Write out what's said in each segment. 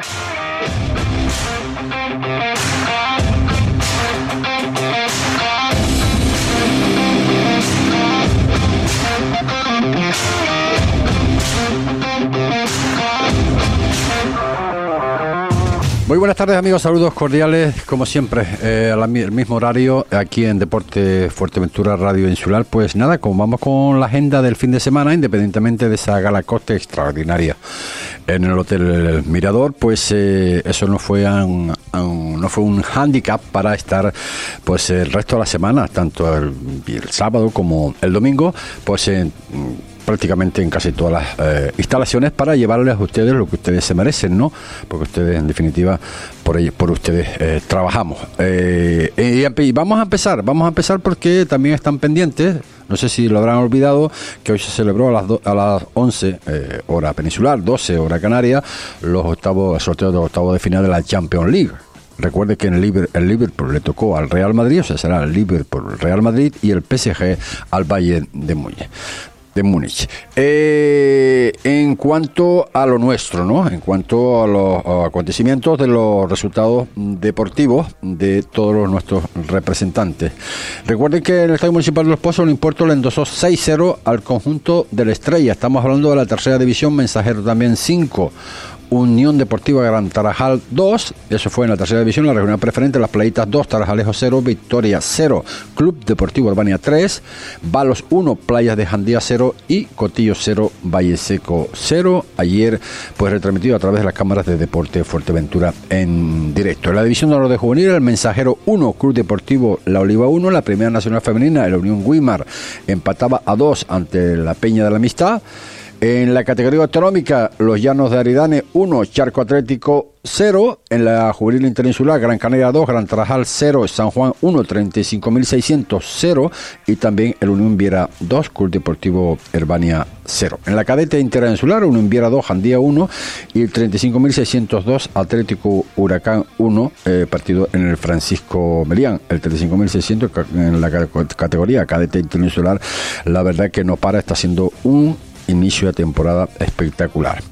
Bye. Muy buenas tardes amigos, saludos cordiales como siempre eh, al mismo horario aquí en Deporte Fuerteventura Radio Insular. Pues nada, como vamos con la agenda del fin de semana, independientemente de esa gala coste extraordinaria en el Hotel Mirador, pues eh, eso no fue un, no fue un hándicap para estar pues el resto de la semana, tanto el sábado como el domingo, pues en prácticamente en casi todas las eh, instalaciones para llevarles a ustedes lo que ustedes se merecen, ¿no? Porque ustedes, en definitiva, por ellos, por ustedes eh, trabajamos. Eh, y, vamos a empezar, vamos a empezar porque también están pendientes. No sé si lo habrán olvidado que hoy se celebró a las, a las 11 hora peninsular, 12 hora canaria, los octavos, el sorteo de los octavos de final de la Champions League. Recuerde que en el, Liverpool, el Liverpool le tocó al Real Madrid, o sea, será el Liverpool, Real Madrid y el PSG al Bayern de Múnich Múnich. Eh, en cuanto a lo nuestro, ¿no? En cuanto a los acontecimientos de los resultados deportivos de todos los nuestros representantes. Recuerden que el Estadio Municipal de Los Pozos el importo le endosó 6-0 al conjunto de la Estrella. Estamos hablando de la tercera división, Mensajero también 5. Unión Deportiva Gran Tarajal 2, eso fue en la tercera división, la regional preferente, Las Playitas 2, Tarajalejo 0, Victoria 0, Club Deportivo Urbania 3, Balos 1, Playas de Jandía 0 y Cotillo 0, Valle Seco 0. Ayer, pues retransmitido a través de las cámaras de Deporte Fuerteventura en directo. En la división de oro de juvenil, el Mensajero 1, Club Deportivo La Oliva 1, la Primera Nacional Femenina, la Unión Guimar empataba a 2 ante la Peña de la Amistad. En la categoría autonómica, los Llanos de Aridane 1, Charco Atlético 0. En la juvenil interinsular, Gran Canaria 2, Gran Tarajal 0, San Juan 1, 35.600 0. Y también el Unión Viera 2, Club Deportivo Herbania 0. En la cadete interinsular, Unión Viera 2, Jandía 1 y el 35.602, Atlético Huracán 1, eh, partido en el Francisco Melián. El 35.600 en la categoría cadete interinsular, la verdad que no para, está siendo un inicio de temporada espectacular.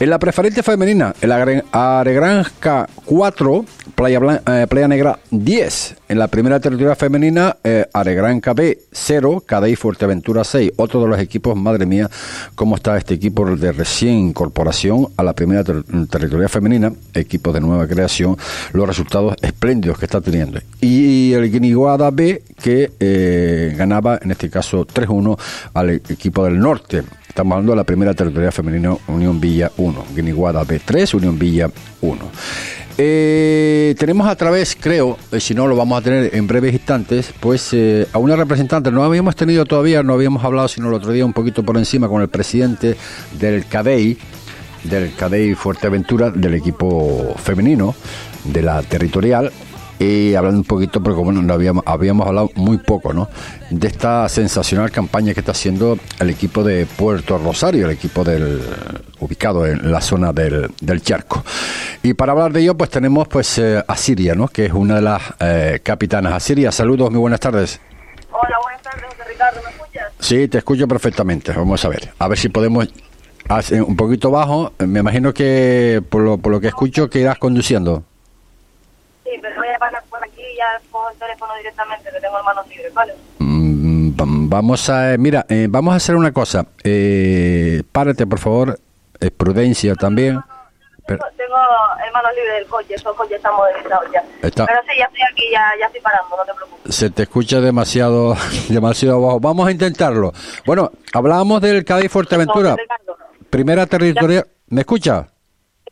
En la preferente femenina, el Aregranja 4, Playa, eh, Playa Negra 10. En la primera territorial femenina, eh, Aregranca B 0, Cadey Fuerteventura 6. Otro de los equipos, madre mía, cómo está este equipo de recién incorporación a la primera territorial femenina, equipo de nueva creación, los resultados espléndidos que está teniendo. Y el Guiniguada B, que eh, ganaba en este caso 3-1 al equipo del norte. Estamos hablando de la primera territorial femenina Unión Villa 1, Guiniguada B3, Unión Villa 1. Eh, tenemos a través, creo, eh, si no lo vamos a tener en breves instantes, pues eh, a una representante. No habíamos tenido todavía, no habíamos hablado, sino el otro día un poquito por encima con el presidente del CADEI, del CADEI Fuerteventura, del equipo femenino, de la territorial, y hablando un poquito, porque bueno, no habíamos, habíamos hablado muy poco, ¿no? De esta sensacional campaña que está haciendo el equipo de Puerto Rosario, el equipo del ubicado en la zona del, del charco. Y para hablar de ello, pues tenemos pues eh, a Siria, ¿no? Que es una de las eh, capitanas. A Siria, saludos, muy buenas tardes. Hola, buenas tardes, José Ricardo, ¿me escuchas? Sí, te escucho perfectamente. Vamos a ver, a ver si podemos un poquito bajo. Me imagino que por lo, por lo que escucho que irás conduciendo. Sí, pero voy a pasar por aquí y ya cojo el teléfono directamente, que tengo manos libres, ¿vale? Mm, vamos a, mira, eh, vamos a hacer una cosa. Eh, párate, por favor. Eh, prudencia también. Pero, tengo manos libres del coche, esos coches están movilizados ya. Pero sí, ya estoy aquí, ya, ya estoy parando, no te preocupes. Se te escucha demasiado, demasiado bajo. Vamos a intentarlo. Bueno, hablábamos del Cádiz Fuerteventura. Primera territorial. ¿Me escucha?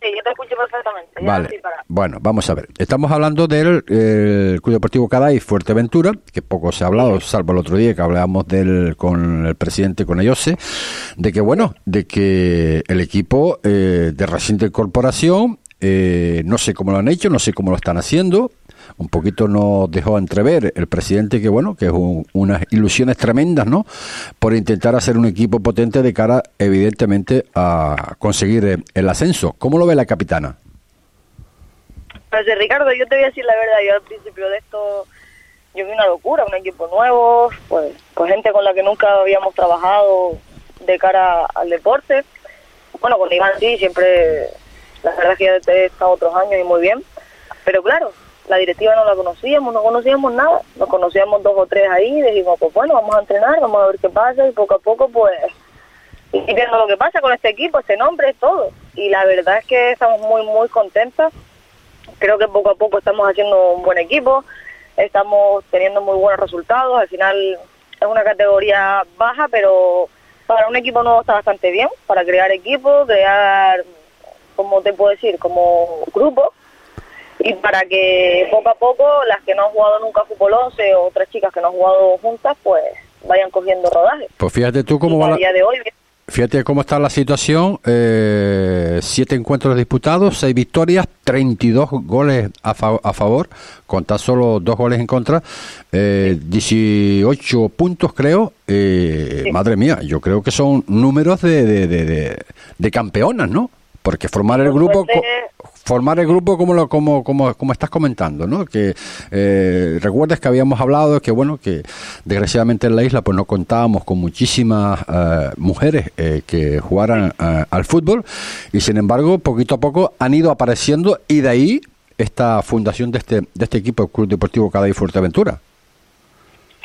Sí, yo te escucho perfectamente. vale. Bueno, vamos a ver. Estamos hablando del eh, Club Deportivo Cádiz Fuerteventura, que poco se ha hablado, salvo el otro día que hablábamos del, con el presidente, con Ayose, de que, bueno, de que el equipo eh, de reciente incorporación, eh, no sé cómo lo han hecho, no sé cómo lo están haciendo, un poquito nos dejó entrever el presidente que bueno que es unas ilusiones tremendas no por intentar hacer un equipo potente de cara evidentemente a conseguir el ascenso. Cómo lo ve la capitana pues Ricardo yo te voy a decir la verdad. Yo al principio de esto yo vi una locura un equipo nuevo pues con gente con la que nunca habíamos trabajado de cara al deporte. Bueno con Iván sí siempre La verdad es que ya he estado otros años y muy bien. Pero claro, la directiva no la conocíamos, no conocíamos nada. Nos conocíamos dos o tres ahí y dijimos, pues bueno, vamos a entrenar, vamos a ver qué pasa y poco a poco pues y viendo lo que pasa con este equipo, este nombre, todo. Y la verdad es que estamos muy, muy contentas. Creo que poco a poco estamos haciendo un buen equipo, estamos teniendo muy buenos resultados. Al final es una categoría baja, pero para un equipo nuevo está bastante bien, para crear equipo, crear, como te puedo decir, como grupo. Y para que poco a poco las que no han jugado nunca fútbol 11 o otras chicas que no han jugado juntas, pues vayan cogiendo rodaje. Pues fíjate tú cómo va la... día de hoy Fíjate cómo está la situación. Eh, siete encuentros disputados, seis victorias, 32 goles a, a, favor, con tan solo dos goles en contra, eh, 18 puntos creo. Eh, Madre mía, yo creo que son números de, de, de, de campeonas, ¿no? Porque formar el grupo formar el grupo como lo como como, como estás comentando, ¿no? Que eh, recuerdas que habíamos hablado que bueno que desgraciadamente en la isla pues no contábamos con muchísimas eh, mujeres eh, que jugaran eh, al fútbol y sin embargo poquito a poco han ido apareciendo y de ahí esta fundación de este de este equipo Club Deportivo Cada y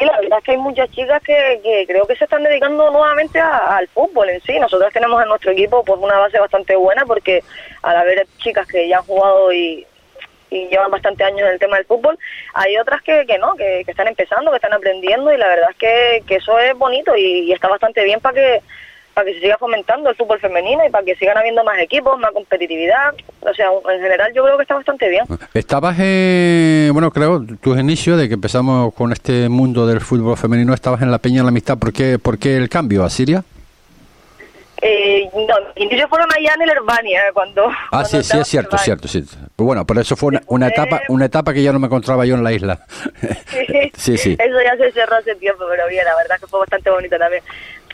Fuerteventura la verdad es que hay muchas chicas que, creo que se están dedicando nuevamente al fútbol en sí. Nosotros tenemos en nuestro equipo pues una base bastante buena porque al haber chicas que ya han jugado y, llevan bastante años en el tema del fútbol, hay otras que, que no, que, están empezando, que están aprendiendo y la verdad es que, que eso es bonito y está bastante bien para que para que se siga fomentando el fútbol femenino y para que sigan habiendo más equipos, más competitividad. O sea, en general yo creo que está bastante bien. Estabas, eh, bueno, creo, tus inicios de que empezamos con este mundo del fútbol femenino, estabas en la Peña de la Amistad. ¿Por qué, por qué el cambio a Siria? Eh, no, inicios fueron allá en el Herbania, cuando... Ah, sí, sí, es cierto, es cierto, sí. Pues bueno, pero eso fue una, etapa una etapa que ya no me encontraba yo en la isla. sí, sí. Eso ya se cerró hace tiempo, pero bien, la verdad que fue bastante bonito también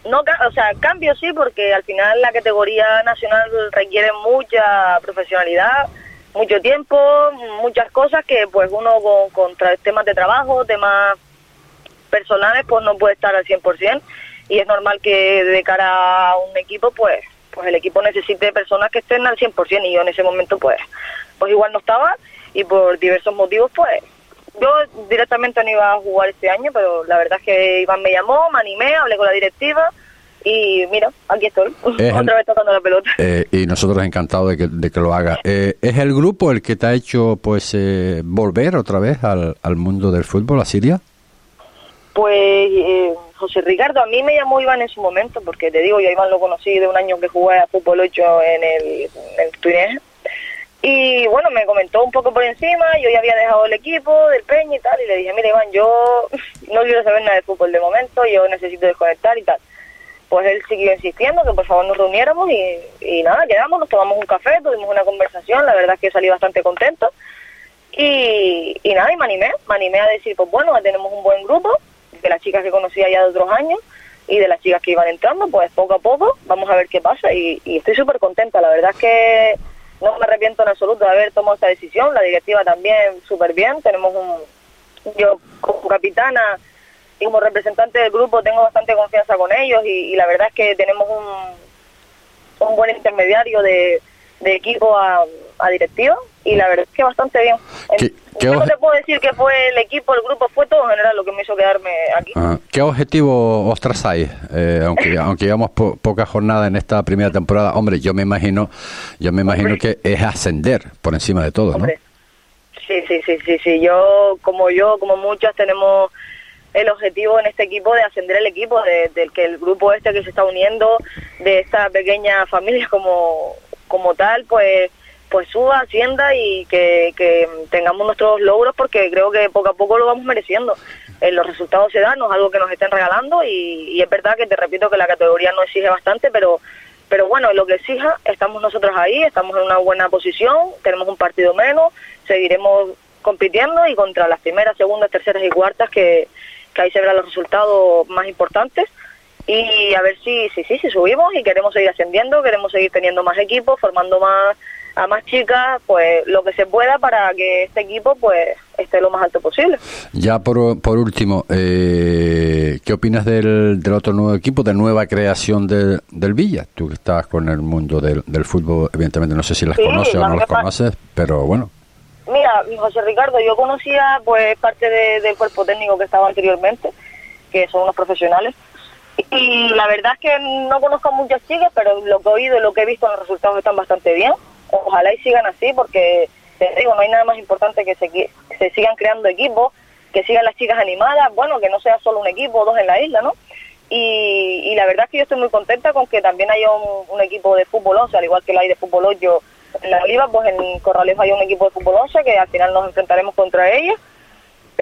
no o sea cambio sí porque al final la categoría nacional requiere mucha profesionalidad mucho tiempo muchas cosas que pues uno con, temas de trabajo temas personales pues no puede estar al 100% y es normal que de cara a un equipo pues pues el equipo necesite personas que estén al 100% y yo en ese momento pues pues igual no estaba y por diversos motivos pues yo directamente no iba a jugar este año, pero la verdad es que Iván me llamó, me animé, hablé con la directiva y mira, aquí estoy, otra vez tocando la pelota. Eh, y nosotros encantados de que, de que lo haga. Eh, ¿Es el grupo el que te ha hecho pues eh, volver otra vez al, al mundo del fútbol, a Siria? Pues José Ricardo, a mí me llamó Iván en su momento, porque te digo, yo a Iván lo conocí de un año que jugué a fútbol 8 en el, en el y bueno, me comentó un poco por encima, yo ya había dejado el equipo del Peña y tal, y le dije, mira Iván, yo no quiero saber nada de fútbol de momento, yo necesito desconectar y tal. Pues él siguió insistiendo que por favor nos reuniéramos y, y nada, quedamos, nos tomamos un café, tuvimos una conversación, la verdad es que salí bastante contento. Y, y nada, y me animé, me animé a decir, pues bueno, tenemos un buen grupo, de las chicas que conocía ya de otros años y de las chicas que iban entrando, pues poco a poco vamos a ver qué pasa y, y estoy súper contenta, la verdad es que no me arrepiento en absoluto de haber tomado esta decisión, la directiva también súper bien, tenemos un, yo como capitana y como representante del grupo tengo bastante confianza con ellos y, la verdad es que tenemos un, un buen intermediario de, de equipo a, a directiva y la verdad es que bastante bien. yo no te puedo decir que fue el equipo, el grupo, fue todo en general lo que me hizo quedarme aquí. Ah, ¿Qué objetivo os trazáis? Eh, aunque, aunque llevamos poca jornada en esta primera temporada, hombre, yo me imagino, yo me imagino que es ascender por encima de todo, ¿no? Sí, sí, sí, sí, sí. Yo, como yo, como muchas, tenemos el objetivo en este equipo de ascender el equipo, de, del que el grupo este que se está uniendo, de esta pequeña familia como, como tal, pues pues suba, ascienda y que, que tengamos nuestros logros porque creo que poco a poco lo vamos mereciendo. Eh, los resultados se dan, no es algo que nos estén regalando y, es verdad que te repito que la categoría no exige bastante, pero pero bueno, lo que exija, estamos nosotros ahí, estamos en una buena posición, tenemos un partido menos, seguiremos compitiendo y contra las primeras, segundas, terceras y cuartas que, que ahí se verán los resultados más importantes y a ver si, si, si, si subimos y queremos seguir ascendiendo, queremos seguir teniendo más equipos, formando más a más chicas pues lo que se pueda para que este equipo pues esté lo más alto posible. Ya por, por último, eh, ¿qué opinas del, del otro nuevo equipo, de nueva creación del Villa? Tú que estás con el mundo del, del fútbol, evidentemente no sé si las conoces o no las conoces, pero bueno. Mira, José Ricardo, yo conocía pues parte del cuerpo técnico que estaba anteriormente, que son unos profesionales, y la verdad es que no conozco a muchas chicas, pero lo que he oído y lo que he visto, los resultados están bastante bien. Ojalá y sigan así, porque te digo, no hay nada más importante que se, se sigan creando equipos, que sigan las chicas animadas, bueno, que no sea solo un equipo o dos en la isla, ¿no? Y, la verdad es que yo estoy muy contenta con que también haya un, equipo de fútbol 11, al igual que lo hay de fútbol 8 en la Oliva, pues en Corralejo hay un equipo de fútbol 11 que al final nos enfrentaremos contra ellos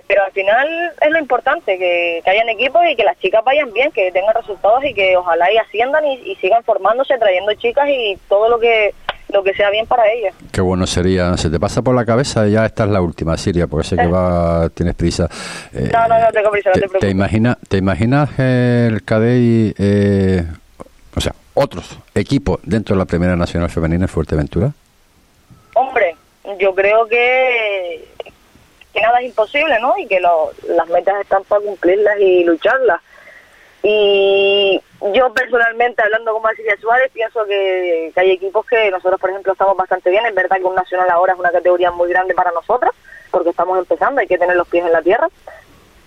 pero al final es lo importante, que, hayan equipos y que las chicas vayan bien, que tengan resultados y que ojalá y asciendan y, sigan formándose, trayendo chicas y todo lo que lo que sea bien para ellas. Qué bueno sería, se te pasa por la cabeza, ya esta es la última, Siria, porque sé que va, tienes prisa. Eh, no, no, no tengo prisa, no te, preocupes. ¿Te, imagina, te imaginas el CADEI, eh, o sea, otros equipos dentro de la Primera Nacional Femenina en Fuerteventura? Hombre, yo creo que que nada es imposible, ¿no? Y que las metas están para cumplirlas y lucharlas. Y yo personalmente, hablando con Marcilia Suárez, pienso que, hay equipos que nosotros, por ejemplo, estamos bastante bien. Es verdad que un nacional ahora es una categoría muy grande para nosotros, porque estamos empezando, hay que tener los pies en la tierra.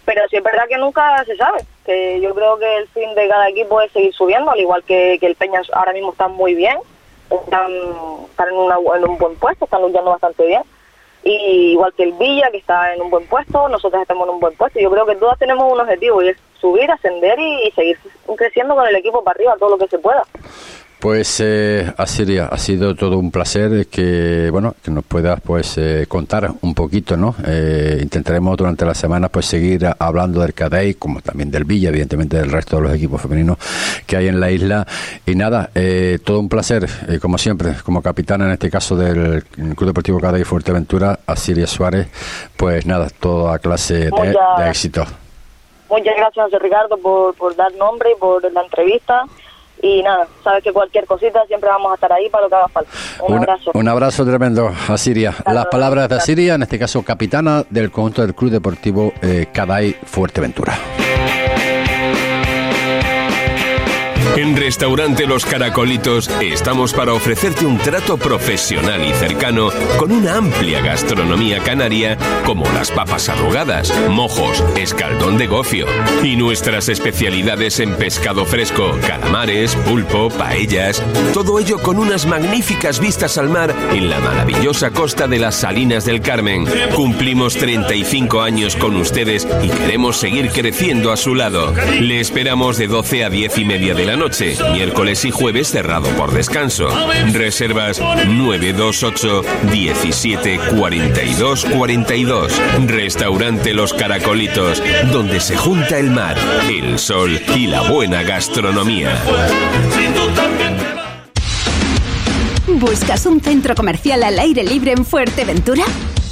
Pero sí es verdad que nunca se sabe, que yo creo que el fin de cada equipo es seguir subiendo, al igual que, el Peña ahora mismo está muy bien, están, están en, en un buen puesto, están luchando bastante bien y igual que el Villa, que está en un buen puesto, nosotros estamos en un buen puesto. Yo creo que todos tenemos un objetivo y es subir, ascender y, seguir creciendo con el equipo para arriba todo lo que se pueda. Pues eh, Asiria, ha sido todo un placer que bueno que nos puedas pues eh, contar un poquito, ¿no? Eh, intentaremos durante la semana pues seguir hablando del Cadey, como también del Villa, evidentemente del resto de los equipos femeninos que hay en la isla. Y nada, eh, todo un placer, como siempre, como capitana en este caso del Club Deportivo Cadey Fuerteventura, Asiria Suárez, pues nada, toda clase de, de éxito. Muchas gracias, Ricardo, por, por dar nombre y por la entrevista y nada, sabes que cualquier cosita siempre vamos a estar ahí para lo que haga falta. Un, abrazo. Un abrazo tremendo a Siria. Las palabras de Siria, en este caso capitana del conjunto del Club Deportivo eh, Caday Fuerteventura. En Restaurante Los Caracolitos estamos para ofrecerte un trato profesional y cercano con una amplia gastronomía canaria como las papas arrugadas, mojos, escaldón de gofio y nuestras especialidades en pescado fresco, calamares, pulpo, paellas, todo ello con unas magníficas vistas al mar en la maravillosa costa de las Salinas del Carmen. Cumplimos 35 años con ustedes y queremos seguir creciendo a su lado. Le esperamos de 12 a 10 y media de la noche miércoles y jueves cerrado por descanso. Reservas 928 17 42 42. Restaurante Los Caracolitos, donde se junta el mar, el sol y la buena gastronomía. ¿Buscas un centro comercial al aire libre en Fuerteventura?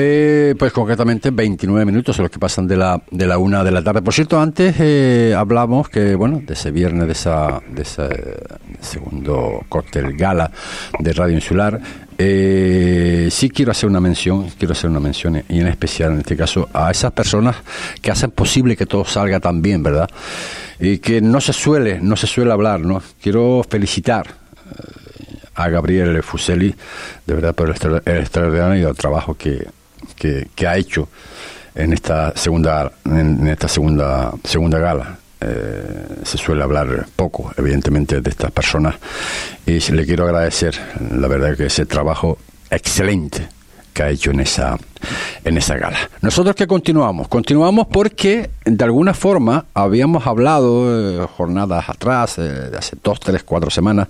Eh, pues concretamente 29 minutos los que pasan de la, de la una de la tarde. Por cierto, antes eh, hablamos que, bueno, de ese viernes, de, esa, de ese segundo cóctel gala de Radio Insular, eh, sí quiero hacer una mención, quiero hacer una mención y en especial en este caso a esas personas que hacen posible que todo salga tan bien, ¿verdad? Y que no se suele, no se suele hablar, ¿no? Quiero felicitar a Gabriel Fuseli, de verdad, por el extraordinario trabajo que, que, ha hecho en esta segunda en, esta segunda segunda gala. Eh, se suele hablar poco evidentemente de estas personas. Y le quiero agradecer la verdad que ese trabajo excelente que ha hecho en esa en esa gala. Nosotros que continuamos, continuamos porque de alguna forma habíamos hablado eh, jornadas atrás, eh, de hace dos, tres, cuatro semanas,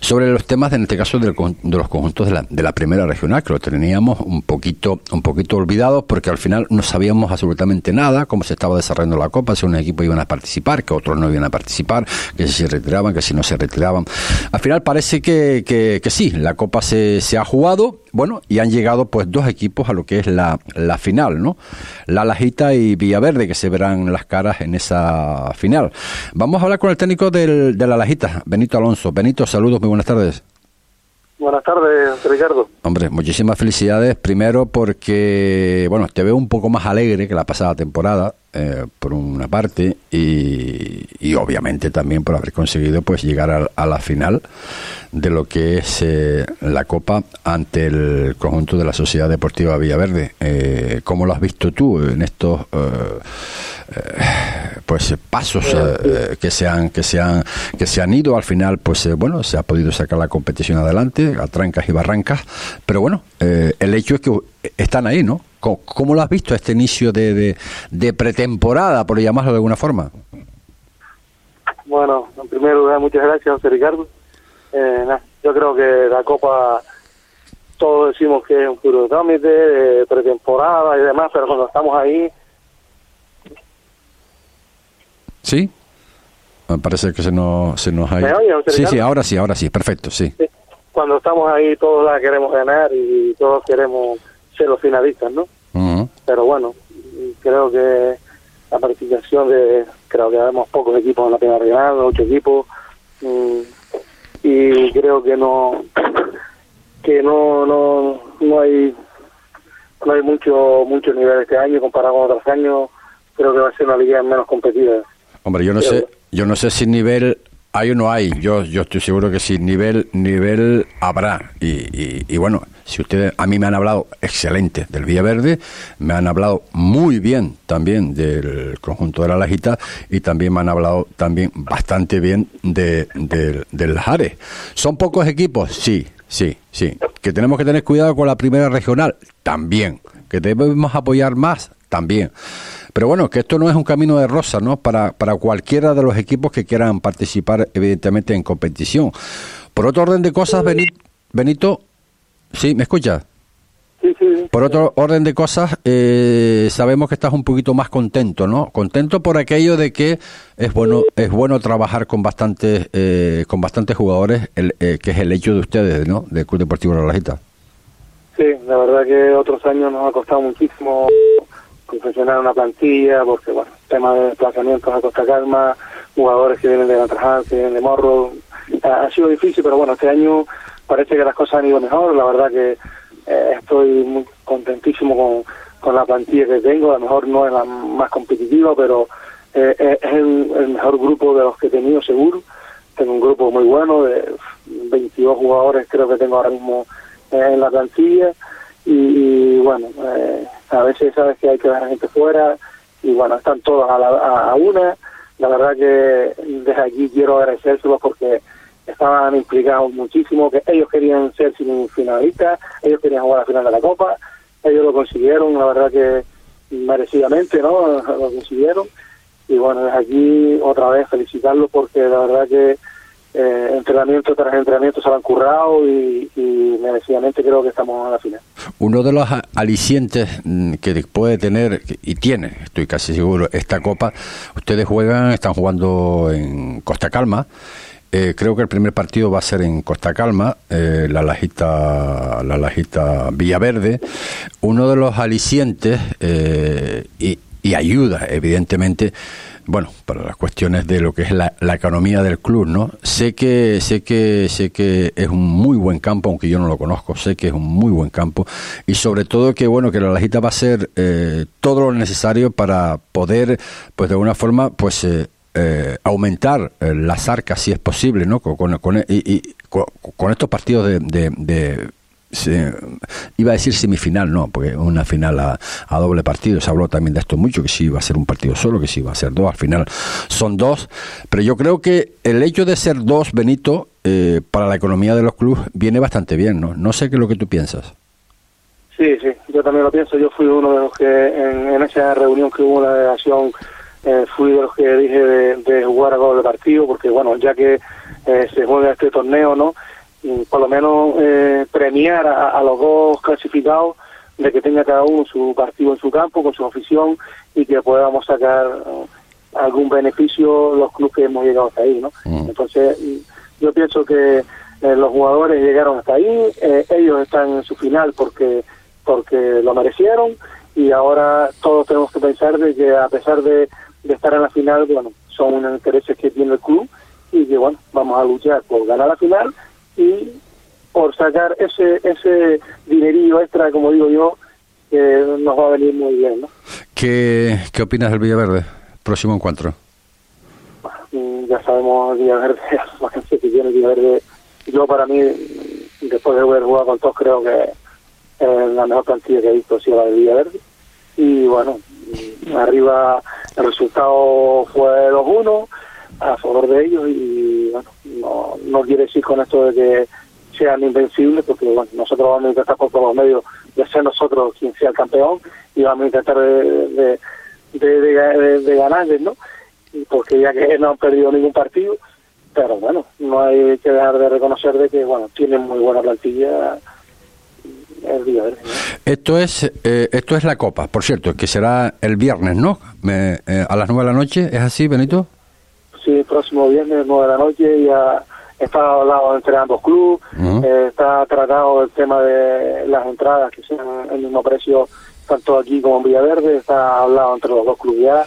sobre los temas, en este caso, de los conjuntos de la, de primera regional, que lo teníamos un poquito, un poquito olvidados porque al final no sabíamos absolutamente nada, cómo se estaba desarrollando la Copa, si unos equipos iban a participar, que otros no iban a participar, que si se retiraban, que si no se retiraban. Al final parece que sí, la Copa se, se ha jugado, bueno, y han llegado pues dos equipos a lo que es la, la final, ¿no? La Lajita y Villaverde, que se verán las caras en esa final. Vamos a hablar con el técnico del, de la Lajita, Benito Alonso. Benito, saludos, muy buenas tardes. Buenas tardes, Ricardo. Hombre, muchísimas felicidades. Primero porque, bueno, te veo un poco más alegre que la pasada temporada, eh, por una parte, y, y, obviamente también por haber conseguido pues llegar a, a la final de lo que es eh, la Copa ante el conjunto de la Sociedad Deportiva Villaverde. Eh, ¿Cómo lo has visto tú en estos pues pasos que se han que se han que se han ido? Al final, pues bueno, se ha podido sacar la competición adelante a trancas y barrancas, pero bueno, el hecho es que están ahí, ¿no? ¿Cómo, lo has visto este inicio de, de, pretemporada, por llamarlo de alguna forma? Bueno, en primer lugar, muchas gracias, José Ricardo. Eh, yo creo que la Copa, todos decimos que es un puro trámite, de pretemporada y demás, pero cuando estamos ahí... ¿Sí? Parece que se nos, se nos ha ¿Me oye, José Sí, sí, ahora sí, ahora sí, perfecto, sí. sí. Cuando estamos ahí todos la queremos ganar y todos queremos ser los finalistas, ¿no? Uh -huh. Pero bueno, creo que la participación de, creo que habemos pocos equipos en la primera regional, ocho equipos, mmm, y creo que no, que no, no, no hay, no hay mucho, mucho nivel este año comparado con otros años, creo que va a ser una liga menos competida. Hombre, yo no sé, yo no sé si nivel hay o no hay. Yo, yo estoy seguro que sí, nivel, nivel habrá. Y, y, y, bueno, si ustedes, a mí me han hablado excelente del Villaverde, me han hablado muy bien también del conjunto de la Lajita y también me han hablado también bastante bien de, de, del Jare. ¿Son pocos equipos? Sí, sí, sí. ¿Que tenemos que tener cuidado con la primera regional? También. ¿Que debemos apoyar más? También. Pero bueno, que esto no es un camino de rosa, ¿no? Para, para cualquiera de los equipos que quieran participar, evidentemente, en competición. Por otro orden de cosas, Benito, Benito ¿sí? ¿Me escucha? Sí, sí. Por otro orden de cosas, eh, sabemos que estás un poquito más contento, ¿no? Contento por aquello de que es bueno es bueno trabajar con bastantes eh, con bastantes jugadores, el, eh, que es el hecho de ustedes, ¿no? Del Club Deportivo La Lajita. Sí, la verdad que otros años nos ha costado muchísimo confeccionar una plantilla, porque, bueno, tema de desplazamientos a Costa Calma, jugadores que vienen de Natraján, que vienen de Morro, ha, sido difícil, pero bueno, este año parece que las cosas han ido mejor, la verdad que eh, estoy muy contentísimo con, con la plantilla que tengo, a lo mejor no es la más competitiva, pero eh, es el, el, mejor grupo de los que he tenido seguro, tengo un grupo muy bueno, de 22 jugadores creo que tengo ahora mismo eh, en la plantilla, y, y bueno, eh, a veces sabes que hay que dejar gente fuera y bueno, están todos a, la, a, una. La verdad que desde aquí quiero agradecérselos porque estaban implicados muchísimo, que ellos querían ser finalistas, ellos querían jugar la final de la Copa, ellos lo consiguieron, la verdad que merecidamente, ¿no? Lo consiguieron. Y bueno, desde aquí otra vez felicitarlos porque la verdad que eh, entrenamiento tras entrenamiento se lo han currado y, y, merecidamente creo que estamos en la final. Uno de los alicientes mm, que puede tener y tiene, estoy casi seguro, esta copa, ustedes juegan, están jugando en Costa Calma. Eh, creo que el primer partido va a ser en Costa Calma, eh, la lajita, la lajita Villaverde. Uno de los alicientes eh, y, y ayuda, evidentemente, bueno, para las cuestiones de lo que es la, la, economía del club, ¿no? Sé que, sé que, sé que es un muy buen campo, aunque yo no lo conozco, sé que es un muy buen campo y sobre todo que bueno que la lajita va a ser eh, todo lo necesario para poder, pues de alguna forma, pues eh, eh, aumentar las arcas si es posible, ¿no? Con, con, con y, y, con, estos partidos de, de, de se, iba a decir semifinal, no, porque una final a, a, doble partido, se habló también de esto mucho, que si iba a ser un partido solo, que si iba a ser dos, al final son dos, pero yo creo que el hecho de ser dos, Benito, eh, para la economía de los clubes viene bastante bien, ¿no? No sé qué es lo que tú piensas. Sí, sí, yo también lo pienso. Yo fui uno de los que en, esa reunión que hubo en la delegación eh, fui de los que dije de, jugar a doble partido, porque bueno, ya que eh, se juega este torneo, ¿no? Y por lo menos eh, premiar a, los dos clasificados de que tenga cada uno su partido en su campo, con su afición, y que podamos sacar algún beneficio los clubes que hemos llegado hasta ahí, ¿no? Mm. Entonces, yo pienso que los jugadores llegaron hasta ahí, ellos están en su final porque porque lo merecieron y ahora todos tenemos que pensar de que a pesar de, estar en la final, bueno, son unos intereses que tiene el club y que bueno, vamos a luchar por ganar la final y por sacar ese ese dinerillo extra, como digo yo, nos va a venir muy bien, ¿no? ¿Qué, qué opinas del Villaverde? Próximo encuentro. Mm, ya sabemos el Villaverde, la que tiene Villaverde. Yo para mí, después de haber jugado con todos, creo que la mejor plantilla que he visto sido la de Villaverde. Y bueno, arriba el resultado fue 2-1 a favor de ellos y bueno, no, no quiere decir con esto de que sean invencibles, porque bueno, nosotros vamos a intentar por todos los medios de ser nosotros quien sea el campeón y vamos a intentar de, de, ganarles, ¿no? Porque ya que no han perdido ningún partido, pero bueno, no hay que dejar de reconocer de que, bueno, tienen muy buena plantilla esto es eh, esto es la Copa, por cierto, que será el viernes, ¿no? Eh, a las nueve de la noche, ¿es así, Benito? Sí, próximo viernes, nueve de la noche, ya está hablado entre ambos clubes, eh, está tratado el tema de las entradas que sean el mismo precio tanto aquí como en Villaverde, está hablado entre los dos clubes ya,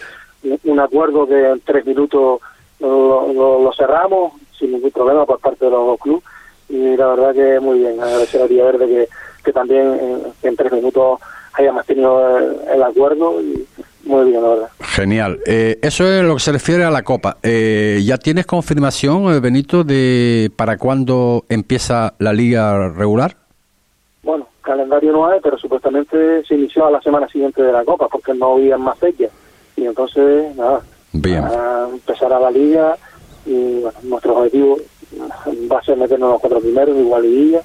un acuerdo que en tres minutos lo, lo cerramos sin ningún problema por parte de los dos clubes. Y la verdad que muy bien, agradecer a Villaverde que que también en, tres minutos hayamos tenido el, acuerdo y muy bien, la verdad. Genial. Eh, eso es lo que se refiere a la Copa. Eh, ¿Ya tienes confirmación, eh, Benito, de para cuándo empieza la liga regular? Bueno, calendario no hay, pero supuestamente se inició a la semana siguiente de la Copa, porque no había más fechas. Y entonces, nada, Bien. empezará la liga y bueno, nuestro objetivo va a ser meternos los cuatro primeros, igual y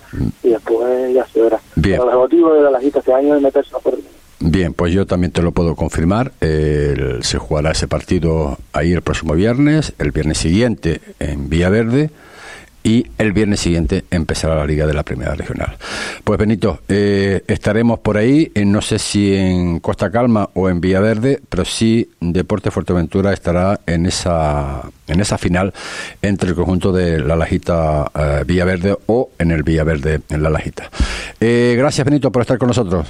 después ya se verá. Bien. el objetivo de la lajita este año es meterse los cuatro Bien, pues yo también te lo puedo confirmar. se jugará ese partido ahí el próximo viernes, el viernes siguiente en Villaverde y el viernes siguiente empezará la liga de la primera regional. Pues Benito, eh, estaremos por ahí, no sé si en Costa Calma o en Villaverde, pero sí Deporte Fuerteventura estará en esa en esa final entre el conjunto de la Lajita eh, Villaverde o en el Villaverde en la Lajita. Eh, gracias Benito por estar con nosotros.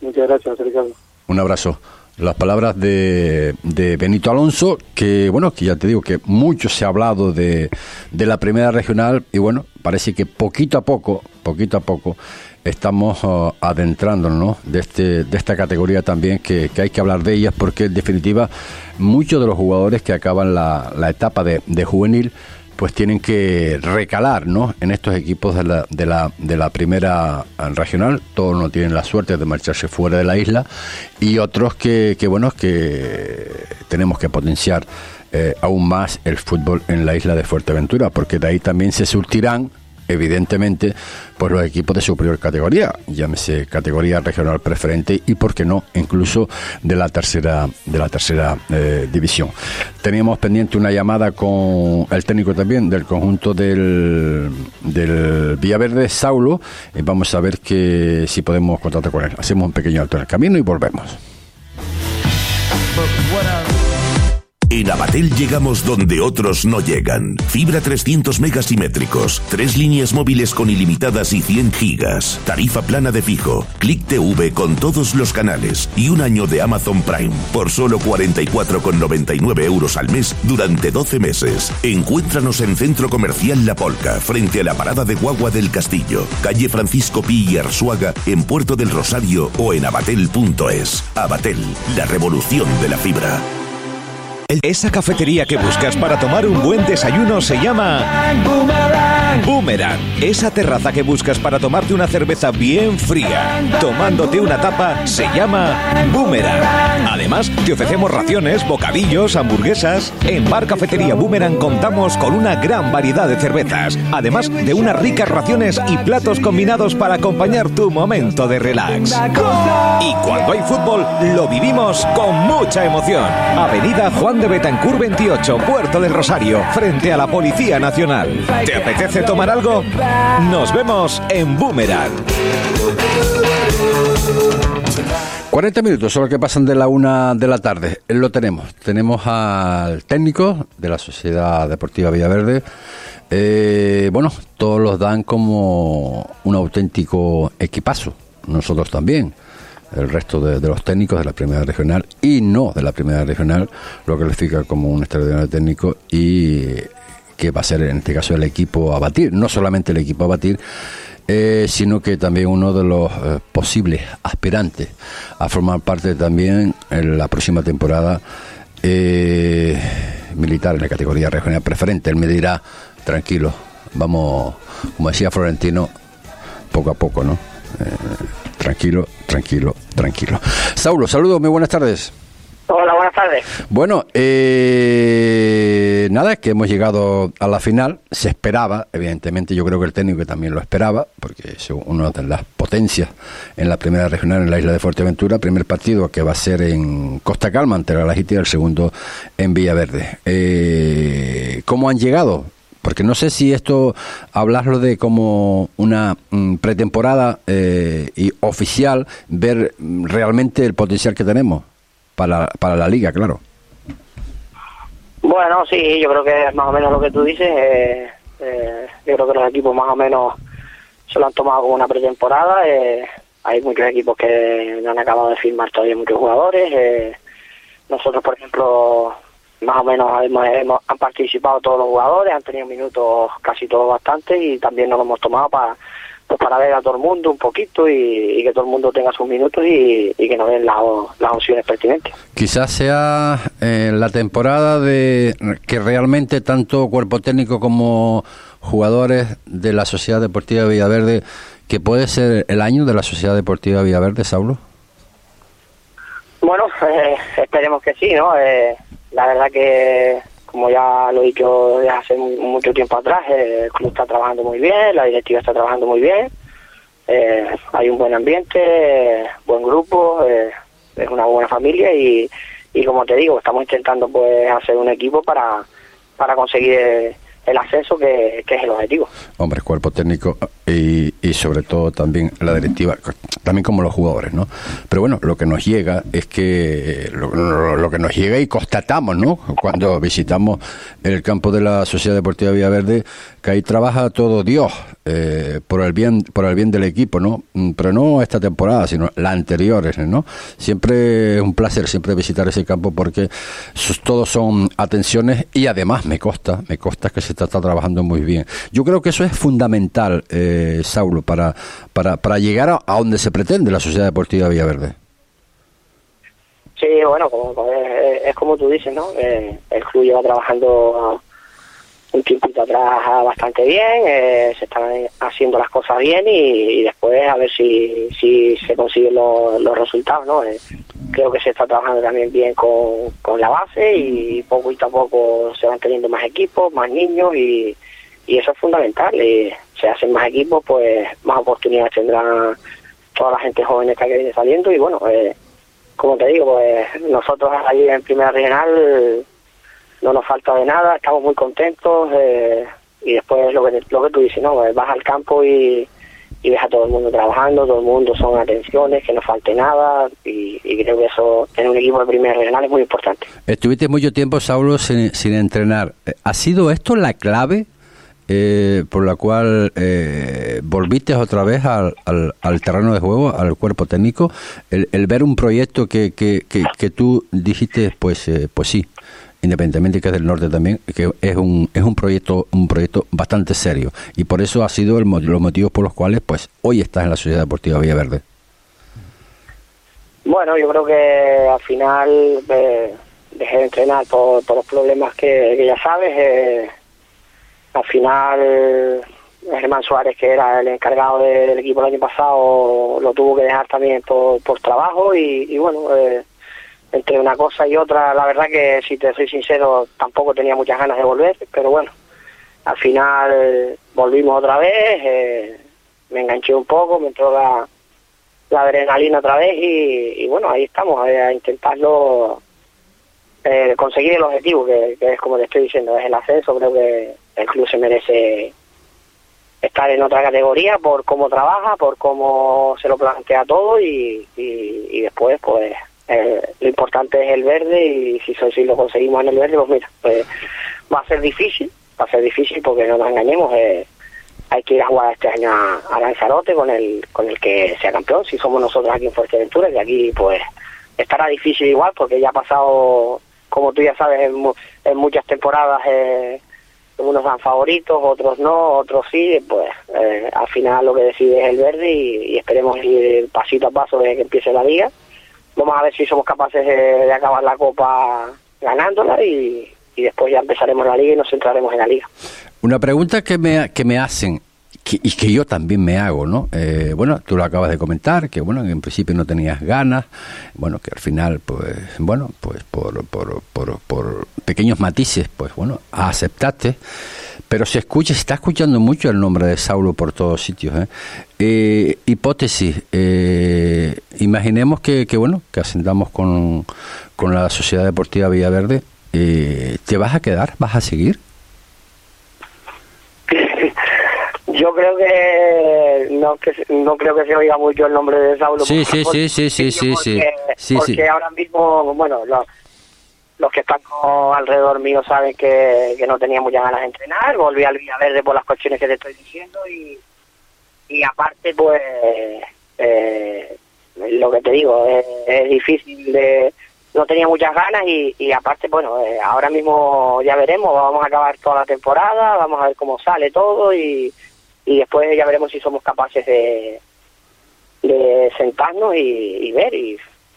Muchas gracias, Ricardo. Un abrazo las palabras de, de, Benito Alonso, que bueno, que ya te digo que mucho se ha hablado de, la primera regional y bueno, parece que poquito a poco, poquito a poco, estamos uh, adentrándonos de, este, de esta categoría también, que, hay que hablar de ellas, porque en definitiva muchos de los jugadores que acaban la, la etapa de juvenil, pues tienen que recalar ¿no? en estos equipos de la, de la, de la primera regional. Todos no tienen la suerte de marcharse fuera de la isla y otros que, que bueno, que tenemos que potenciar eh, aún más el fútbol en la isla de Fuerteventura, porque de ahí también se surtirán evidentemente, por los equipos de superior categoría, llámese categoría regional preferente y, por qué no, incluso de la tercera, de la tercera eh, división. Teníamos pendiente una llamada con el técnico también del conjunto del, del Villaverde, Saulo, y vamos a ver que si podemos contactar con él. Hacemos un pequeño alto en el camino y volvemos. En Abatel llegamos donde otros no llegan. Fibra 300 megasimétricos, tres líneas móviles con ilimitadas y 100 gigas, tarifa plana de fijo, Click TV con todos los canales y un año de Amazon Prime por solo 44,99 euros al mes durante 12 meses. Encuéntranos en Centro Comercial La Polca, frente a la parada de Guagua del Castillo, calle Francisco Pi y Arsuaga, en Puerto del Rosario o en abatel.es. Abatel, la revolución de la fibra. Esa cafetería que buscas para tomar un buen desayuno se llama Boomerang. Esa terraza que buscas para tomarte una cerveza bien fría, tomándote una tapa, se llama Boomerang. Además, te ofrecemos raciones, bocadillos, hamburguesas. En Bar Cafetería Boomerang contamos con una gran variedad de cervezas, además de unas ricas raciones y platos combinados para acompañar tu momento de relax. Y cuando hay fútbol, lo vivimos con mucha emoción. Avenida Juan de Betancur 28, Puerto del Rosario, frente a la Policía Nacional. ¿Te apetece tomar algo? Nos vemos en Boomerang. 40 minutos son los que pasan de la una de la tarde. Lo tenemos. Tenemos al técnico de la Sociedad Deportiva Villaverde. Eh, bueno, todos los dan como un auténtico equipazo. Nosotros también el resto de, los técnicos de la primera regional y no de la primera regional lo califica como un extraordinario técnico y que va a ser en este caso el equipo a batir, no solamente el equipo a batir, eh, sino que también uno de los eh, posibles aspirantes a formar parte también en la próxima temporada eh, militar en la categoría regional preferente. Él me dirá, tranquilo, vamos, como decía Florentino, poco a poco, ¿no? Tranquilo, tranquilo, tranquilo. Saulo, saludos, muy buenas tardes. Hola, buenas tardes. Bueno, eh, nada, que hemos llegado a la final. Se esperaba, evidentemente, yo creo que el técnico también lo esperaba, porque es una de las potencias en la primera regional en la isla de Fuerteventura. Primer partido que va a ser en Costa Calma ante la Lagitia, el segundo en Villaverde. Eh, ¿Cómo han llegado? Porque no sé si esto, hablarlo de como una mm, pretemporada eh, y oficial, ver mm, realmente el potencial que tenemos para, para la liga, claro. Bueno, sí, yo creo que es más o menos lo que tú dices. Eh, eh, yo creo que los equipos más o menos se lo han tomado como una pretemporada. hay muchos equipos que no han acabado de firmar todavía muchos jugadores. nosotros, por ejemplo, más o menos hemos, han participado todos los jugadores, han tenido minutos casi todos bastante y también nos lo hemos tomado para pues para ver a todo el mundo un poquito y, que todo el mundo tenga sus minutos y, que nos den las, las opciones pertinentes. Quizás sea eh, la temporada de que realmente tanto cuerpo técnico como jugadores de la Sociedad Deportiva Villaverde, que puede ser el año de la Sociedad Deportiva Villaverde, Saulo. Bueno, eh, esperemos que sí, ¿no? Eh, la verdad que, como ya lo he dicho desde hace mucho tiempo atrás, el club está trabajando muy bien, la directiva está trabajando muy bien, eh, hay un buen ambiente, buen grupo, eh, es una buena familia y, y como te digo, estamos intentando pues hacer un equipo para, para conseguir el ascenso que, es el objetivo. Hombre, cuerpo técnico y, y, sobre todo también la directiva, también como los jugadores, ¿no? Pero bueno, lo que nos llega es que lo, que nos llega y constatamos, ¿no? Cuando visitamos el campo de la Sociedad Deportiva Villaverde, que ahí trabaja todo Dios eh, por el bien por el bien del equipo, ¿no? Mm, pero no esta temporada, sino la anteriores, ¿no? Siempre es un placer siempre visitar ese campo porque todos son atenciones y además me consta, me consta que se está, trabajando muy bien. Yo creo que eso es fundamental, eh, Saulo, para, para, para llegar a, donde se pretende la Sociedad Deportiva Villaverde. Sí, bueno, como, es, como tú dices, ¿no? Eh, el club lleva trabajando un tiempito atrás bastante bien, eh, se están haciendo las cosas bien y, después a ver si, si se consiguen los, resultados, ¿no? Eh, creo que se está trabajando también bien con, con la base y poco a poco se van teniendo más equipos, más niños y, y eso es fundamental. Y se hacen más equipos, pues más oportunidades tendrán toda la gente joven que viene saliendo y bueno, eh, como te digo, pues nosotros ahí en Primera Regional no nos falta de nada, estamos muy contentos eh, y después lo que, lo que tú dices, ¿no? Vas al campo y, y ves a todo el mundo trabajando, todo el mundo son atenciones, que no falte nada y, creo que eso en un equipo de primera regional es muy importante. Estuviste mucho tiempo, Saulo, sin, sin entrenar. ¿Ha sido esto la clave eh, por la cual eh, volviste otra vez al, al, terreno de juego, al cuerpo técnico? El, ver un proyecto que, que, que, que tú dijiste, pues, eh, pues sí, independientemente que es del norte también, que es un, es un proyecto, un proyecto bastante serio. Y por eso ha sido el, los motivos por los cuales pues hoy estás en la Sociedad Deportiva Villaverde. Bueno, yo creo que al final, eh, dejé de entrenar por, por los problemas que, que ya sabes. Al final, Germán Suárez, que era el encargado del equipo el año pasado, lo tuvo que dejar también por, por trabajo y, bueno, eh, entre una cosa y otra, la verdad que si te soy sincero, tampoco tenía muchas ganas de volver, pero bueno, al final eh, volvimos otra vez, eh, me enganché un poco, me entró la, la adrenalina otra vez y, bueno, ahí estamos, eh, a intentarlo eh, conseguir el objetivo, que es como te estoy diciendo, es el ascenso, creo que el club se merece estar en otra categoría por cómo trabaja, por cómo se lo plantea todo y, y, y después pues eh, lo importante es el verde y si, si lo conseguimos en el verde pues mira, pues va a ser difícil, va a ser difícil porque no nos engañemos, eh, hay que ir a jugar este año a, a Lanzarote con el, con el que sea campeón, si somos nosotros aquí en Fuerteventura, y aquí pues estará difícil igual porque ya ha pasado, como tú ya sabes, en, en muchas temporadas eh, unos dan favoritos, otros no, otros sí, pues eh, al final lo que decide es el verde y, y esperemos ir pasito a paso desde que empiece la liga. Vamos a ver si somos capaces de, de acabar la copa ganándola y, y después ya empezaremos la liga y nos centraremos en la liga. Una pregunta que me, que me hacen y que yo también me hago, ¿no? Eh, bueno, tú lo acabas de comentar, que bueno, en principio no tenías ganas, bueno, que al final, pues, bueno, pues por, por, por, pequeños matices, pues bueno, aceptaste, pero se escucha, se está escuchando mucho el nombre de Saulo por todos sitios, ¿eh? Eh, hipótesis, eh, imaginemos que, que, bueno, que ascendamos con, con la Sociedad Deportiva Villaverde, eh, ¿te vas a quedar? ¿Vas a seguir? Yo creo que no que no creo que se oiga mucho el nombre de Saulo. Sí, sí, sí, sí, sí, sí, sí. porque, Sí, porque sí. ahora mismo, bueno, los, los que están alrededor mío saben que, que no tenía muchas ganas de entrenar, volví al Villaverde por las cuestiones que te estoy diciendo y, y aparte pues eh, lo que te digo, es, es difícil de... No tenía muchas ganas y, y aparte, bueno, eh, ahora mismo ya veremos, vamos a acabar toda la temporada, vamos a ver cómo sale todo y, y después ya veremos si somos capaces de, de sentarnos y, y ver y,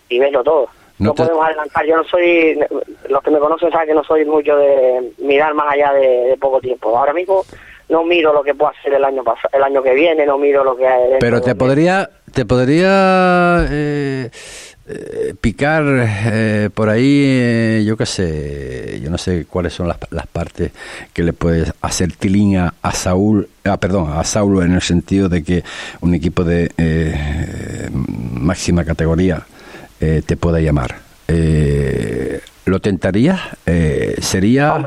y verlo todo. No No, te- podemos adelantar, yo no soy, los que me conocen saben que no soy mucho de mirar más allá de, de poco tiempo. Ahora mismo no miro lo que puedo hacer el año pas- el año que viene, no miro lo que Pero te podría, te podría eh, eh, picar eh, por ahí, eh, yo qué sé, yo no sé cuáles son las, las partes que le puedes hacer tilín a, a Saúl, ah, perdón, a Saulo en el sentido de que un equipo de eh, máxima categoría eh, te pueda llamar. Eh, ¿Lo tentarías? Eh, ¿Sería...?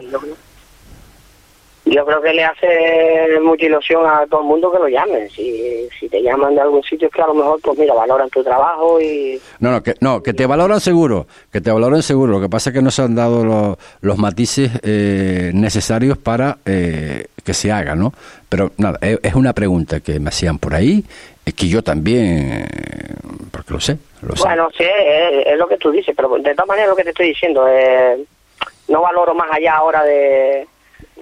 Yo creo que le hace mucha ilusión a todo el mundo que lo llamen. Si, si te llaman de algún sitio, es que a lo mejor, pues mira, valoran tu trabajo y... No, no, que, no, que te valoran seguro, que te valoran seguro. Lo que pasa es que no se han dado lo- los matices eh, necesarios para eh, que se haga, ¿no? Pero nada, es, una pregunta que me hacían por ahí, es que yo también, eh, porque lo sé, lo sé. Bueno, sí, es, es lo que tú dices, pero de todas maneras lo que te estoy diciendo, eh, no valoro más allá ahora de,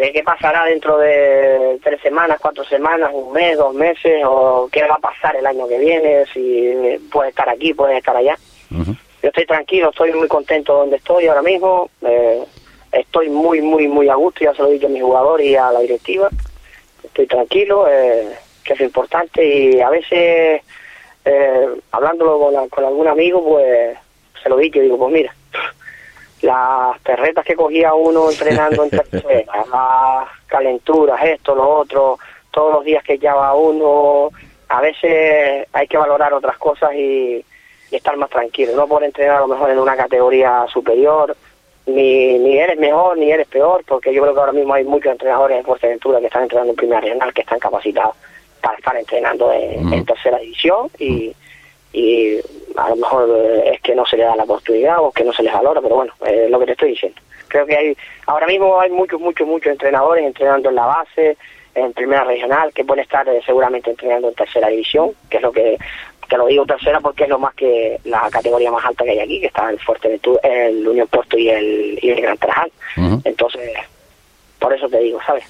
de qué pasará dentro de tres semanas, cuatro semanas, un mes, dos meses, o qué va a pasar el año que viene, si puedes estar aquí, puedes estar allá. Yo estoy tranquilo, estoy muy contento donde estoy ahora mismo, eh, estoy muy, muy, muy a gusto, ya se lo he dicho a mis jugadores y a la directiva, estoy tranquilo, eh, que es importante, y a veces, eh, hablándolo con, con algún amigo, pues se lo dicho, digo, pues mira, las perretas que cogía uno entrenando en tercera, las calenturas, esto, lo otro, todos los días que lleva uno, a veces hay que valorar otras cosas y, y estar más tranquilo, no por entrenar a lo mejor en una categoría superior, ni, ni eres mejor ni eres peor, porque yo creo que ahora mismo hay muchos entrenadores de Fuerteventura que están entrenando en primera regional, que están capacitados para estar entrenando en, en tercera división y, y a lo mejor eh, es que no se le da la oportunidad o que no se les valora, pero bueno, es lo que te estoy diciendo. Creo que hay ahora mismo hay muchos, muchos, muchos entrenadores entrenando en la base, en primera regional, que pueden estar eh, seguramente entrenando en tercera división, que es lo que te lo digo tercera porque es lo más que la categoría más alta que hay aquí, que está el Fuerteventura, el Unión Puerto y el, y el Gran Trajal. Entonces, por eso te digo, ¿sabes?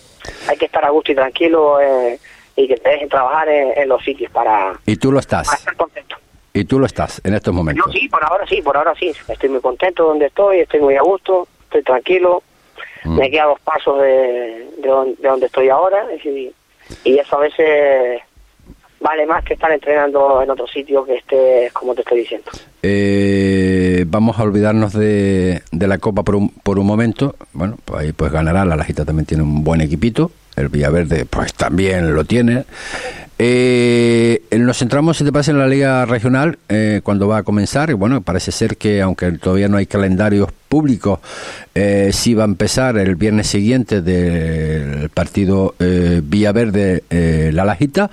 Hay que estar a gusto y tranquilo eh, y que te dejen trabajar en, en los sitios para, Y tú lo para estás. estar contento. Y tú lo estás en estos momentos. Yo sí, por ahora sí, por ahora sí. Estoy muy contento donde estoy, estoy muy a gusto, estoy tranquilo. Mm. Me queda dos pasos de, de, don- de donde estoy ahora y, y eso a veces vale más que estar entrenando en otro sitio que esté como te estoy diciendo. Eh, vamos a olvidarnos de, de la Copa por un, por un momento. Bueno, pues ahí pues ganará. La Lajita también tiene un buen equipito. El Villaverde pues también lo tiene. Eh, nos centramos, si te parece, en la Liga Regional eh, cuando va a comenzar. Bueno, parece ser que aunque todavía no hay calendarios públicos, eh, sí va a empezar el viernes siguiente del partido eh, Villaverde eh, La Lajita.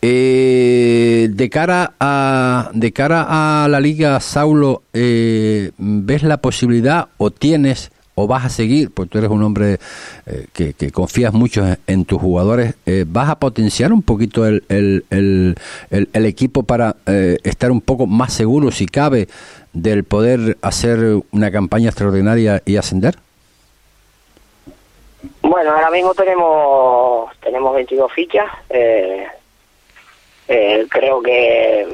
De cara a de cara a la liga Saulo ves la posibilidad o tienes o vas a seguir porque tú eres un hombre eh, que, que confías mucho en, tus jugadores eh, vas a potenciar un poquito el, el, el, el- equipo para eh, estar un poco más seguro si cabe del poder hacer una campaña extraordinaria y ascender Bueno, ahora mismo tenemos tenemos 22 fichas. eh, creo que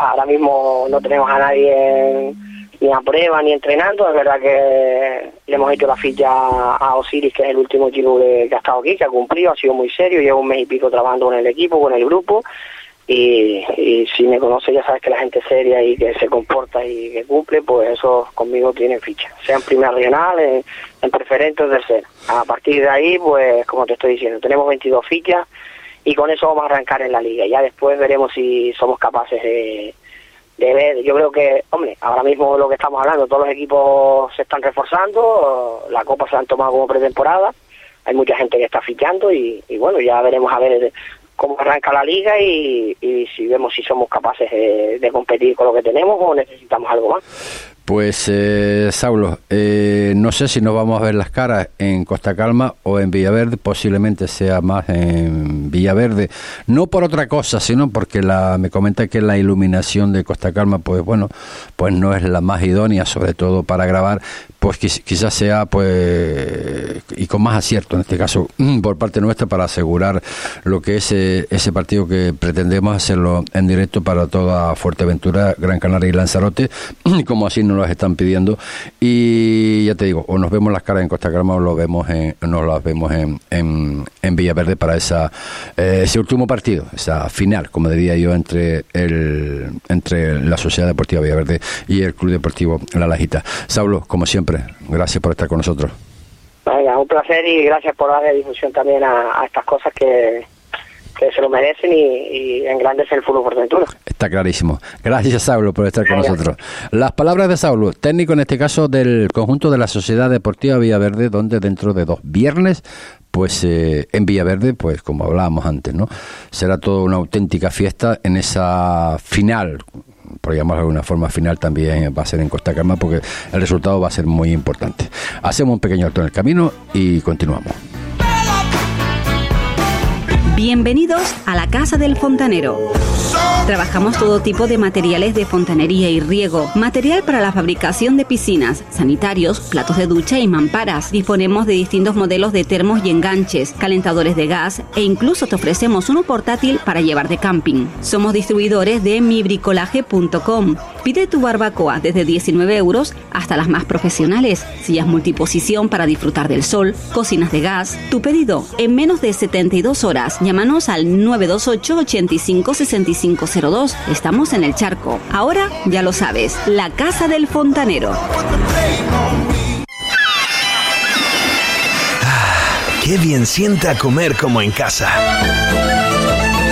ahora mismo no tenemos a nadie ni a prueba ni entrenando. Es verdad que le hemos hecho la ficha a Osiris, que es el último chico que, ha estado aquí, que ha cumplido, ha sido muy serio, lleva un mes y pico trabajando con el equipo, con el grupo. Y, si me conoce ya sabes que la gente seria y que se comporta y que cumple, pues eso conmigo tienen ficha, sea en primera regional, en, en preferente o tercera. A partir de ahí, pues como te estoy diciendo, tenemos 22 fichas y con eso vamos a arrancar en la liga. Ya después veremos si somos capaces de, de ver. Yo creo que, hombre, ahora mismo lo que estamos hablando, todos los equipos se están reforzando, la Copa se han tomado como pretemporada, hay mucha gente que está fichando y, y bueno, ya veremos a ver cómo arranca la liga y, y si vemos si somos capaces de, de competir con lo que tenemos o necesitamos algo más. Pues, eh, Saulo, eh, no sé si nos vamos a ver las caras en Costa Calma o en Villaverde, posiblemente sea más en Villaverde, no por otra cosa, sino porque la, me comenta que la iluminación de Costa Calma, pues bueno, pues no es la más idónea, sobre todo para grabar, pues quiz- quizás sea, pues, y con más acierto en este caso, por parte nuestra, para asegurar lo que es ese partido que pretendemos hacerlo en directo para toda Fuerteventura, Gran Canaria y Lanzarote, como así nos lo están pidiendo. Y ya te digo, o nos vemos las caras en Costa Calma o lo vemos en, nos las vemos en, en, en Villaverde para esa eh, ese último partido, esa final, como diría yo, entre el entre la Sociedad Deportiva Villaverde y el Club Deportivo La Lajita. Saulo, como siempre, gracias por estar con nosotros. Venga, un placer y gracias por darle difusión también a, a estas cosas que, merecen y, y engrandecen el fútbol por Ventura. Está clarísimo. Gracias, Saulo, por estar con nosotros. Las palabras de Saulo, técnico en este caso del conjunto de la Sociedad Deportiva Villaverde, donde dentro de dos viernes, pues eh, en Villaverde, pues como hablábamos antes, ¿no? Será toda una auténtica fiesta en esa final, por llamarlo de alguna forma, final también va a ser en Costa Calma, porque el resultado va a ser muy importante. Hacemos un pequeño alto en el camino y continuamos. Bienvenidos a la Casa del Fontanero. Trabajamos todo tipo de materiales de fontanería y riego, material para la fabricación de piscinas, sanitarios, platos de ducha y mamparas. Disponemos de distintos modelos de termos y enganches, calentadores de gas e incluso te ofrecemos uno portátil para llevar de camping. Somos distribuidores de mibricolaje.com. Pide tu barbacoa desde 19 euros hasta las más profesionales, sillas multiposición para disfrutar del sol, cocinas de gas. Tu pedido en menos de 72 horas. Llámanos al 928 85 6502. Estamos en el charco. Ahora ya lo sabes, la casa del fontanero. Qué bien sienta comer como en casa.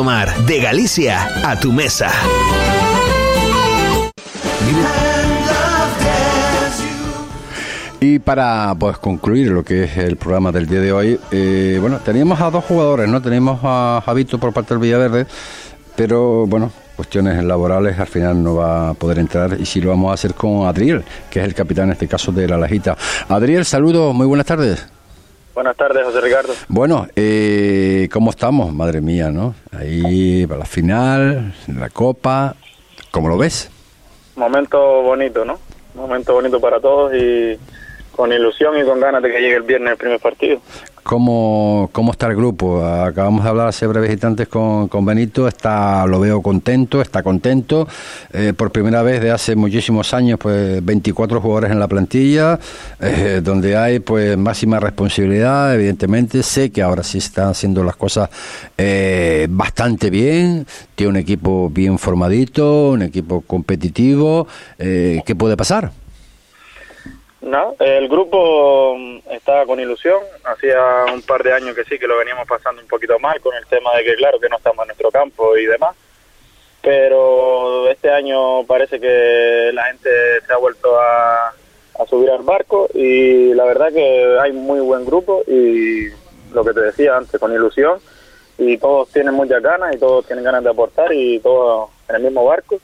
De Galicia a tu mesa. Y para pues concluir lo que es el programa del día de hoy, eh, bueno, teníamos a dos jugadores, ¿no? Tenemos a Javito por parte del Villaverde, pero bueno, cuestiones laborales al final no va a poder entrar y sí lo vamos a hacer con Adriel, que es el capitán en este caso de la Lajita. Adriel, saludos, muy buenas tardes. Buenas tardes, José Ricardo. Bueno, eh, ¿cómo estamos? Madre mía, ¿no? Ahí para la final, la Copa, ¿cómo lo ves? Momento bonito, ¿no? Momento bonito para todos y con ilusión y con ganas de que llegue el viernes el primer partido. ¿Cómo, ¿Cómo está el grupo? Acabamos de hablar hace breves instantes con, con Benito, está, lo veo contento, está contento. Eh, por primera vez de hace muchísimos años, pues 24 jugadores en la plantilla, eh, donde hay pues máxima responsabilidad, evidentemente. Sé que ahora sí están haciendo las cosas eh, bastante bien, tiene un equipo bien formadito, un equipo competitivo. ¿Qué puede pasar? No, el grupo mm, estaba con ilusión. Hacía un par de años que sí, que lo veníamos pasando un poquito mal con el tema de que, claro, que no estamos en nuestro campo y demás. Pero este año parece que la gente se ha vuelto a, subir al barco y la verdad que hay muy buen grupo y lo que te decía antes, con ilusión y todos tienen muchas ganas y todos tienen ganas de aportar y todos en el mismo barco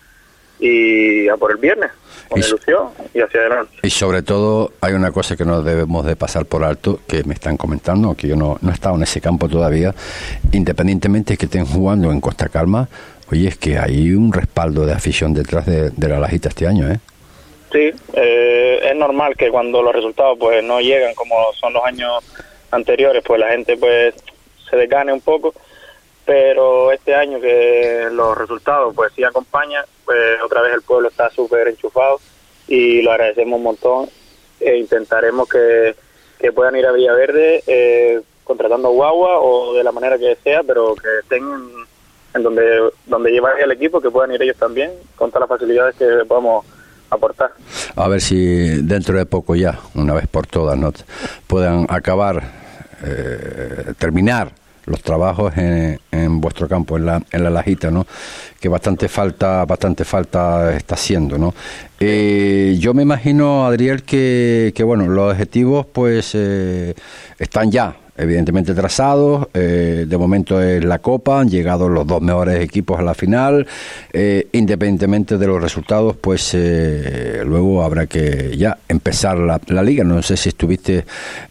y a por el viernes con ilusión y hacia adelante. Y sobre todo hay una cosa que no debemos de pasar por alto, que me están comentando, que yo no, no he estado en ese campo todavía, independientemente de que estén jugando en Costa Calma, oye, es que hay un respaldo de afición detrás de, la lajita este año, ¿eh? Sí, eh, es normal que cuando los resultados pues no llegan como son los años anteriores, pues la gente pues se desgane un poco, pero este año que los resultados pues sí acompañan, pues otra vez el pueblo está súper enchufado y lo agradecemos un montón e intentaremos que, puedan ir a Villaverde eh, contratando guagua o de la manera que sea, pero que estén en, donde donde llevar el equipo, que puedan ir ellos también con todas las facilidades que podamos aportar. A ver si dentro de poco ya, una vez por todas, ¿no? puedan acabar, eh, terminar los trabajos en, vuestro campo, en la, en la lajita, ¿no? Que bastante falta, bastante falta está haciendo, ¿no? Eh, yo me imagino, Adriel, que, que bueno, los objetivos pues eh, están ya evidentemente trazados. Eh, de momento es la Copa, han llegado los dos mejores equipos a la final. Eh, independientemente de los resultados, pues eh, luego habrá que ya empezar la, liga. No sé si estuviste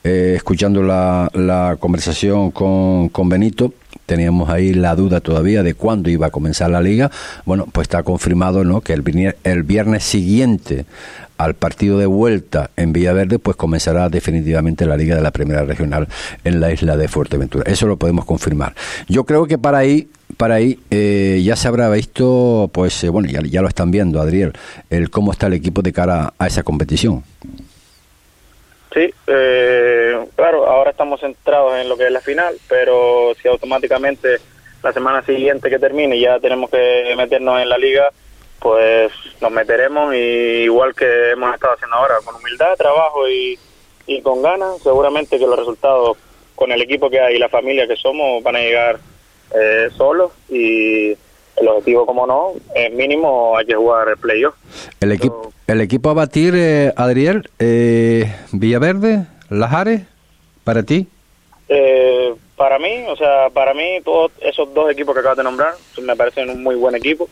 escuchando la, la conversación con, con Benito teníamos ahí la duda todavía de cuándo iba a comenzar la liga. Bueno, pues está confirmado ¿no? que el, el viernes siguiente al partido de vuelta en Villaverde, pues comenzará definitivamente la Liga de la Primera Regional en la isla de Fuerteventura. Eso lo podemos confirmar. Yo creo que para ahí, para ahí eh, ya se habrá visto, pues eh, bueno, ya, ya, lo están viendo, Adriel, el cómo está el equipo de cara a esa competición. Sí, eh, claro, ahora estamos centrados en lo que es la final, pero si automáticamente la semana siguiente que termine ya tenemos que meternos en la liga, pues nos meteremos y igual que hemos estado haciendo ahora, con humildad, trabajo y, y con ganas, seguramente que los resultados con el equipo que hay y la familia que somos van a llegar eh, solos y el objetivo, como no, es mínimo, hay que jugar el playoff. El, equipo el equipo a batir, eh, Adriel, eh, Villaverde, Lajares, para ti. Eh, para mí, o sea, para mí todos esos dos equipos que acabas de nombrar me parecen un muy buen equipo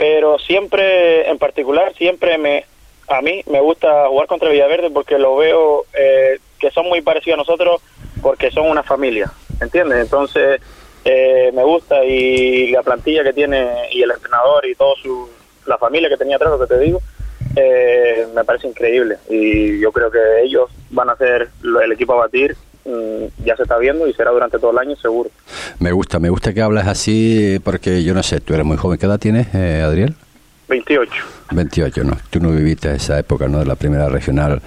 pero siempre, en particular, siempre me, a mí me gusta jugar contra Villaverde porque lo veo eh, que son muy parecidos a nosotros porque son una familia, ¿entiendes? Entonces, eh, me gusta y la plantilla que tiene y el entrenador y todo su, la familia que tenía atrás, lo que te digo, eh, me parece increíble y yo creo que ellos van a ser el equipo a batir ya se está viendo y será durante todo el año seguro. Me gusta, me gusta que hables así porque yo no sé, tú eres muy joven. ¿Qué edad tienes, eh, Adriel? 28. 28, ¿no? Tú no viviste esa época, ¿no? De la primera regional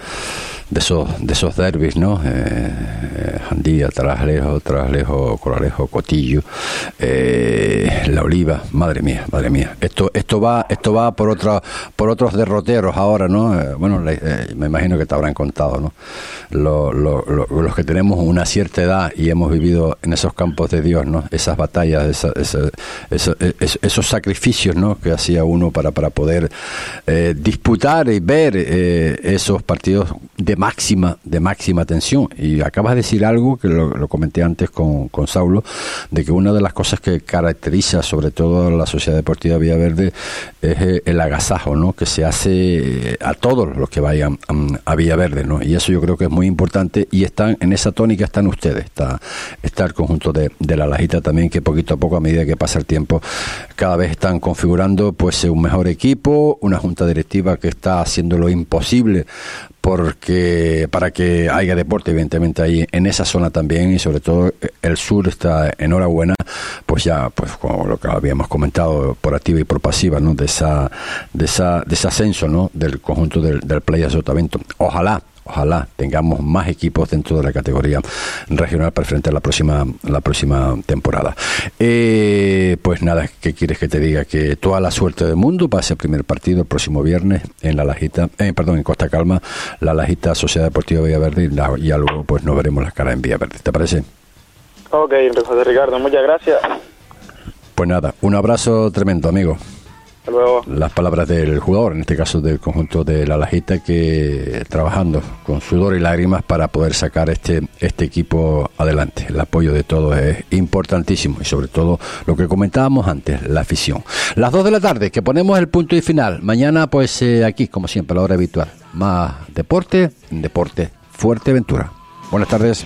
de esos, de esos derbis, ¿no? Eh, eh Jandía, Traslejo, Traslejo, Coralejo, Cotillo, eh, La Oliva, madre mía, madre mía. Esto, esto va, esto va por otra, por otros derroteros ahora, ¿no? Eh, bueno, me imagino que te habrán contado, ¿no? los que tenemos una cierta edad y hemos vivido en esos campos de Dios, ¿no? Esas batallas, esos sacrificios, ¿no? Que hacía uno para, para poder disputar y ver esos partidos de máxima, de máxima tensión. Y acabas de decir algo que lo, comenté antes con, con, Saulo, de que una de las cosas que caracteriza sobre todo a la Sociedad Deportiva Villaverde es eh, el agasajo, ¿no? Que se hace a todos los que vayan a Villaverde, ¿no? Y eso yo creo que es muy importante y están en esa tónica están ustedes, está, está el conjunto de, de la Lajita también que poquito a poco a medida que pasa el tiempo cada vez están configurando pues un mejor equipo, una junta directiva que está haciendo lo imposible porque para que haya deporte evidentemente ahí en esa zona también y sobre todo el sur está enhorabuena pues ya pues como lo que habíamos comentado por activa y por pasiva no de esa de esa de ese ascenso no del conjunto del, del Playa Sotavento. Ojalá ojalá tengamos más equipos dentro de la categoría regional para enfrentar la próxima la próxima temporada. Eh, pues nada, ¿qué quieres que te diga? Que toda la suerte del mundo va a ser primer partido el próximo viernes en la Lajita, eh, perdón, en Costa Calma, la Lajita Sociedad Deportiva Villaverde y, y luego pues nos veremos las caras en Villaverde. ¿Te parece? Ok, José Ricardo, muchas gracias. Pues nada, un abrazo tremendo, amigo. Las palabras del jugador, en este caso del conjunto de la Lajita, que trabajando con sudor y lágrimas para poder sacar este, este equipo adelante. El apoyo de todos es importantísimo y sobre todo lo que comentábamos antes, la afición. Las dos de la tarde, que ponemos el punto y final. Mañana, pues eh, aquí, como siempre, a la hora habitual. Más deporte, deporte, fuerte aventura. Buenas tardes.